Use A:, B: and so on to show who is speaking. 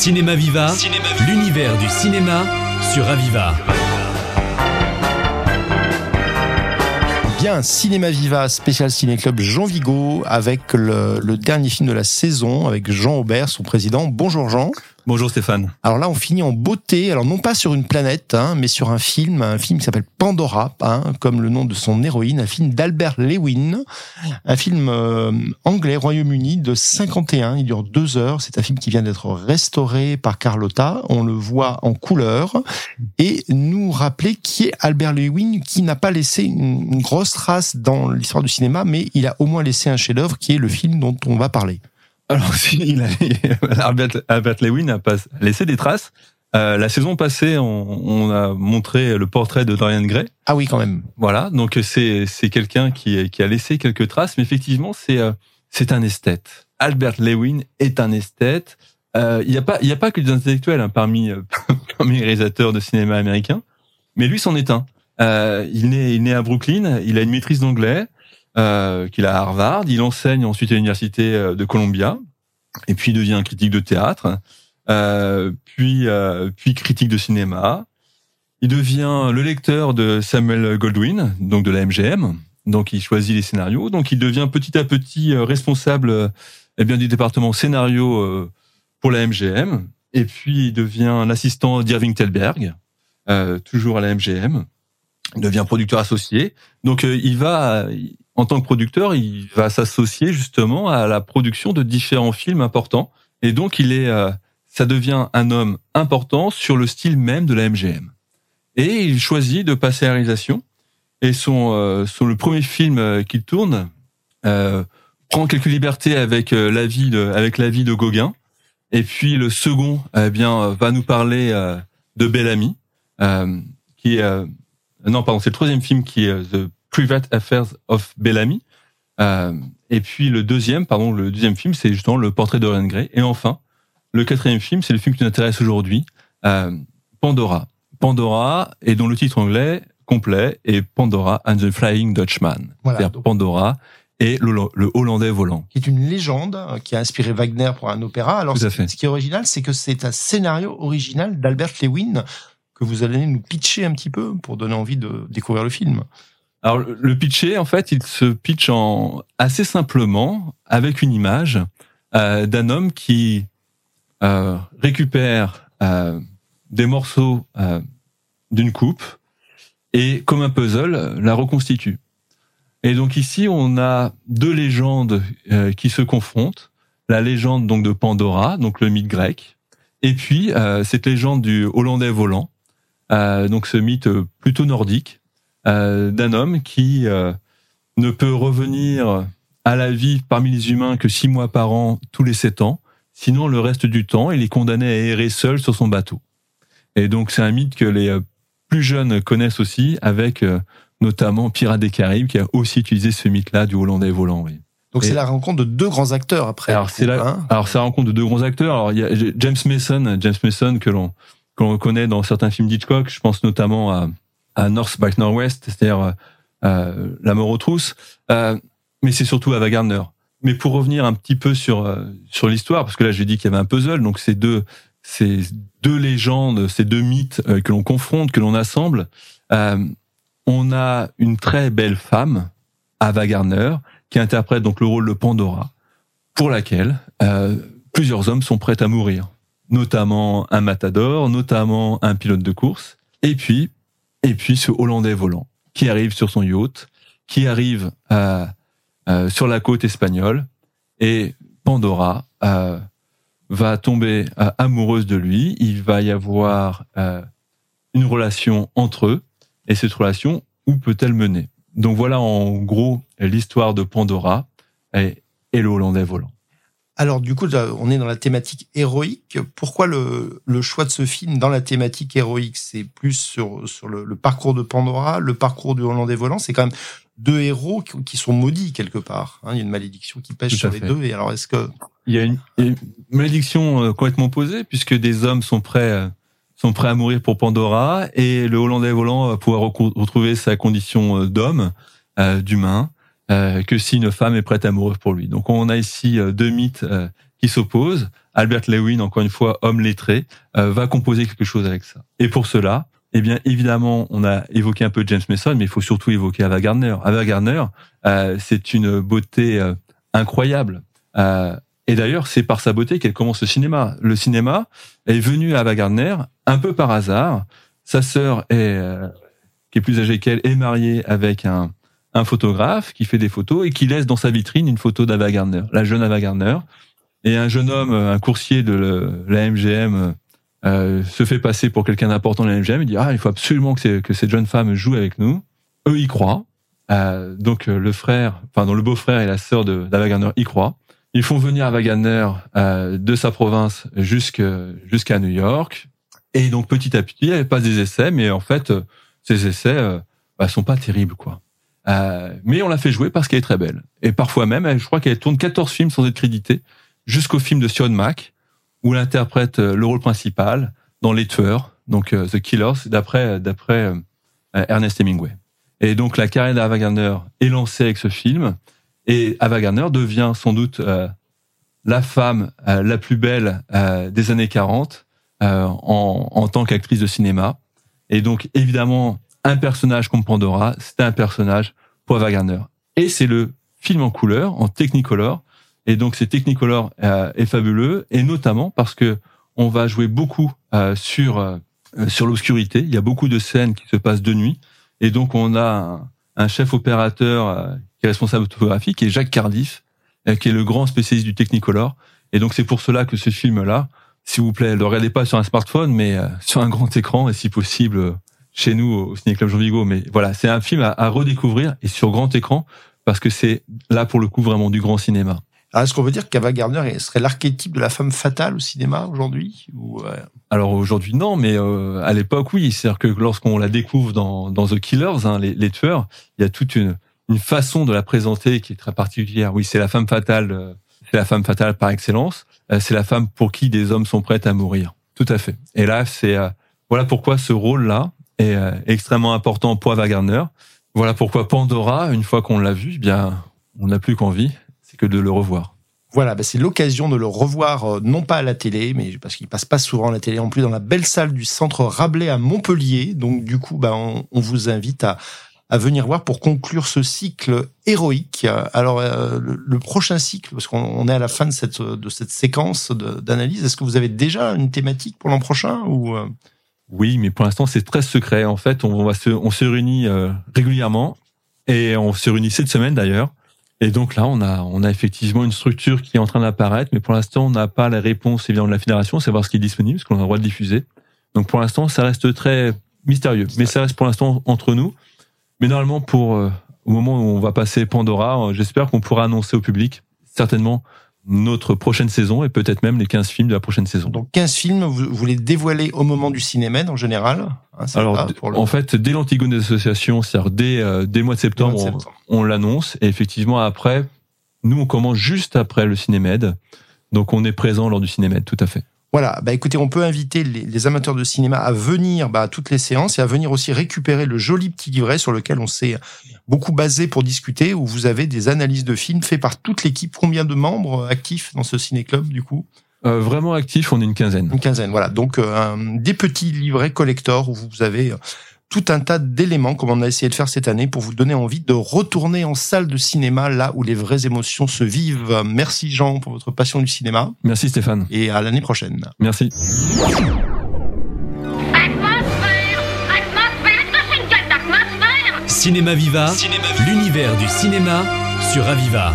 A: Cinéma Viva, l'univers du cinéma sur Aviva.
B: Bien, Cinéma Viva, spécial Ciné Club Jean Vigo, avec le, le dernier film de la saison, avec Jean Aubert, son président. Bonjour Jean.
C: Bonjour Stéphane.
B: Alors là, on finit en beauté. Alors non pas sur une planète, hein, mais sur un film, un film qui s'appelle Pandora, hein, comme le nom de son héroïne, un film d'Albert Lewin, un film euh, anglais, Royaume-Uni, de 51. Il dure deux heures. C'est un film qui vient d'être restauré par Carlotta. On le voit en couleur et nous rappeler qui est Albert Lewin, qui n'a pas laissé une, une grosse trace dans l'histoire du cinéma, mais il a au moins laissé un chef-d'œuvre qui est le film dont on va parler.
C: Alors, si, il a, Albert, Lewin a pas laissé des traces. Euh, la saison passée, on, on, a montré le portrait de Dorian Gray.
B: Ah oui, quand même.
C: Voilà, donc c'est c'est quelqu'un qui qui a laissé quelques traces, mais effectivement, c'est euh, c'est un esthète. Albert Lewin est un esthète. Euh, il n'y a pas il y a pas que des intellectuels hein, parmi parmi les réalisateurs de cinéma américain, mais lui c'en est un. Il est il est à Brooklyn, il a une maîtrise d'anglais euh, qu'il a à Harvard. Il enseigne ensuite à l'université euh, de Columbia, et puis il devient critique de théâtre, euh, puis critique de cinéma. Il devient le lecteur de Samuel Goldwyn, donc de la MGM. Donc il choisit les scénarios. Donc il devient petit à petit responsable eh bien du département scénario pour la MGM. Et puis il devient l'assistant d'Irving Thalberg, toujours à la MGM. Il devient producteur associé. Donc il va en tant que producteur, il va s'associer justement à la production de différents films importants. Et donc, il est, euh, ça devient un homme important sur le style même de la MGM. Et il choisit de passer à la réalisation. Et son, euh, son le premier film euh, qu'il tourne euh, prend quelques libertés avec euh, la vie de, avec la vie de Gauguin. Et puis le second, eh bien, va nous parler de Bellamy, qui est non, pardon, c'est le troisième film qui est The Private Affairs of Bellamy. Euh, et puis le deuxième, pardon, le deuxième film, c'est justement le portrait de Dorian Gray. Et enfin, le quatrième film, c'est le film qui nous intéresse aujourd'hui, euh, Pandora. Pandora, et dont le titre anglais complet est Pandora and the Flying Dutchman.
B: Voilà,
C: C'est-à-dire
B: donc-
C: Pandora et le, le Hollandais volant.
B: qui est une légende euh, qui a inspiré Wagner pour un opéra. Alors,
C: Tout à
B: ce
C: fait.
B: ce qui est original, c'est que c'est un scénario original d'Albert Lewin que vous allez nous pitcher un petit peu pour donner envie de découvrir le film.
C: Alors le pitcher, en fait, il se pitch en assez simplement avec une image euh, d'un homme qui euh, récupère euh, des morceaux d'une coupe et, comme un puzzle, la reconstitue. Et donc ici, on a deux légendes qui se confrontent. La légende donc de Pandora, donc le mythe grec, et puis cette légende du Hollandais volant, donc ce mythe plutôt nordique d'un homme qui euh, ne peut revenir à la vie parmi les humains que six mois par an tous les sept ans. Sinon, le reste du temps, il est condamné à errer seul sur son bateau. Et donc, c'est un mythe que les euh, plus jeunes connaissent aussi, avec euh, notamment Pirates des Caraïbes, qui a aussi utilisé ce mythe-là du Hollandais volant. Oui.
B: Donc, c'est la rencontre de deux grands acteurs après.
C: Alors c'est là,
B: Hein
C: alors ça rencontre de deux grands acteurs. Alors il y a James Mason, James Mason que l'on que l'on connaît dans certains films d'Hitchcock. Je pense notamment à, à North by Northwest, c'est-à-dire euh, euh, La mort aux trousses. Euh, mais c'est surtout Ava Gardner. Mais pour revenir un petit peu sur euh, sur l'histoire, parce que là j'ai dit qu'il y avait un puzzle, donc ces deux ces deux légendes, ces deux mythes euh, que l'on confronte, que l'on assemble. Euh, on a une très belle femme, Ava Gardner, qui interprète donc le rôle de Pandora, pour laquelle plusieurs hommes sont prêts à mourir, notamment un matador, notamment un pilote de course, et puis et puis ce Hollandais volant qui arrive sur son yacht, qui arrive euh, euh, sur la côte espagnole, et Pandora euh, va tomber amoureuse de lui. Il va y avoir une relation entre eux, et cette relation, où peut-elle mener? Donc voilà en gros l'histoire de Pandora et le Hollandais volant.
B: Alors, du coup, on est dans la thématique héroïque. Pourquoi le, le choix de ce film dans la thématique héroïque C'est plus sur, sur le, le parcours de Pandora, le parcours du Hollandais volant. C'est quand même deux héros qui, sont maudits quelque part. hein. Il y a une malédiction qui
C: Tout
B: sur les deux. Et alors, est-ce que
C: Il y a une, une malédiction euh, complètement posée puisque des hommes sont prêts euh, sont prêts à mourir pour Pandora et le Hollandais volant va pouvoir retrouver sa condition euh, d'homme, euh, que si une femme est prête à mourir pour lui. Donc on a ici deux mythes qui s'opposent. Albert Lewin, encore une fois, homme lettré, va composer quelque chose avec ça. Et pour cela, eh bien, évidemment, on a évoqué un peu James Mason, mais il faut surtout évoquer Ava Gardner. Ava Gardner, euh, c'est une beauté euh, incroyable. Euh, et d'ailleurs, c'est par sa beauté qu'elle commence le cinéma. Le cinéma est venu à Ava Gardner un peu par hasard. Sa sœur est, qui est plus âgée qu'elle, est mariée avec un, un photographe qui fait des photos et qui laisse dans sa vitrine une photo d'Ava Gardner, la jeune Ava Gardner. Et un jeune homme, un coursier de la MGM, euh, se fait passer pour quelqu'un d'important dans la MGM, il dit ah il faut absolument que, cette jeune femme joue avec nous. Eux y croient. Euh, donc euh, le frère, enfin le beau-frère et la sœur de d'Ava y croient. Ils font venir Ava euh, de sa province jusqu'à New York. Et donc petit à petit, elle passe des essais, mais en fait ces essais euh, bah, sont pas terribles quoi. Mais on l'a fait jouer parce qu'elle est très belle. Et parfois même, je crois qu'elle tourne 14 films sans être créditée, jusqu'au film de Sion Mac, où elle interprète euh, le rôle principal dans Les Tueurs, donc euh, The Killers, d'après d'après euh, Ernest Hemingway. Et donc la carrière d'Ava Gardner est lancée avec ce film, et Ava Gardner devient sans doute la femme la plus belle des années 40 en, en tant qu'actrice de cinéma. Et donc évidemment, un personnage comme Pandora, c'est un personnage pour. Et c'est le film en couleur, en Technicolor, et donc c'est Technicolor euh, est fabuleux, et notamment parce que on va jouer beaucoup euh, sur euh, sur l'obscurité. Il y a beaucoup de scènes qui se passent de nuit, et donc on a un, chef opérateur qui est responsable de photographie, qui est Jacques Cardiff, qui est le grand spécialiste du Technicolor. Et donc c'est pour cela que ce film-là, s'il vous plaît, ne regardez pas sur un smartphone, mais sur un grand écran, et si possible chez nous au Ciné Club Jean Vigo. Mais voilà, c'est un film à, à redécouvrir et sur grand écran parce que c'est là pour le coup vraiment du grand cinéma.
B: Alors, est-ce qu'on veut dire qu'Ava Gardner serait l'archétype de la femme fatale au cinéma aujourd'hui ou
C: Alors aujourd'hui non, mais euh, à l'époque oui. C'est-à-dire que lorsqu'on la découvre dans, dans The Killers, hein, les, les, tueurs, il y a toute une, une façon de la présenter qui est très particulière. Oui, c'est la femme fatale, euh, c'est la femme fatale par excellence. Euh, c'est la femme pour qui des hommes sont prêts à mourir. Tout à fait. Et là, c'est voilà pourquoi ce rôle-là est extrêmement important pour Ava Gardner. Voilà pourquoi Pandora, une fois qu'on l'a vu, eh bien, on n'a plus qu'envie que de le revoir.
B: Voilà, bah, c'est l'occasion de le revoir, euh, non pas à la télé, mais parce qu'il passe pas souvent à la télé, en plus dans la belle salle du centre Rabelais à Montpellier. Donc du coup, bah, on, vous invite à, venir voir pour conclure ce cycle héroïque. Alors euh, le, prochain cycle, parce qu'on est à la fin de cette de cette séquence d'analyse, est-ce que vous avez déjà une thématique pour l'an prochain ou euh?
C: Oui, mais pour l'instant c'est très secret. En fait, on va se on se réunit régulièrement et on se réunit cette semaine d'ailleurs et donc là, on a, on a effectivement une structure qui est en train d'apparaître, mais pour l'instant, on n'a pas la réponse évidemment de la fédération, savoir ce qui est disponible, ce qu'on a le droit de diffuser. Donc pour l'instant, ça reste très mystérieux, mais ça reste pour l'instant entre nous. Mais normalement, pour euh, au moment où on va passer Pandora, euh, j'espère qu'on pourra annoncer au public certainement notre prochaine saison et peut-être même les 15 films de la prochaine saison.
B: Donc 15 films, vous, vous les dévoilez au moment du cinéma en général
C: hein, Alors en fait, dès l'Antigone des associations, c'est-à-dire dès, euh, dès mois de septembre, on, l'annonce et effectivement après, nous on commence juste après le cinémed. Donc on est présent lors du cinémed, tout à fait.
B: Voilà, bah écoutez, on peut inviter les, amateurs de cinéma à venir bah, à toutes les séances et à venir aussi récupérer le joli petit livret sur lequel on s'est beaucoup basé pour discuter, où vous avez des analyses de films faites par toute l'équipe. Combien de membres actifs dans ce ciné-club du coup?
C: Euh, Vraiment actifs, on est une quinzaine.
B: Une quinzaine, voilà. Donc euh, des petits livrets collector où vous avez tout un tas d'éléments, comme on a essayé de faire cette année, pour vous donner envie de retourner en salle de cinéma, là où les vraies émotions se vivent. Merci Jean pour votre passion du cinéma.
C: Merci Stéphane.
B: Et à l'année prochaine.
C: Merci.
A: Cinéma Viva, l'univers du cinéma sur Aviva.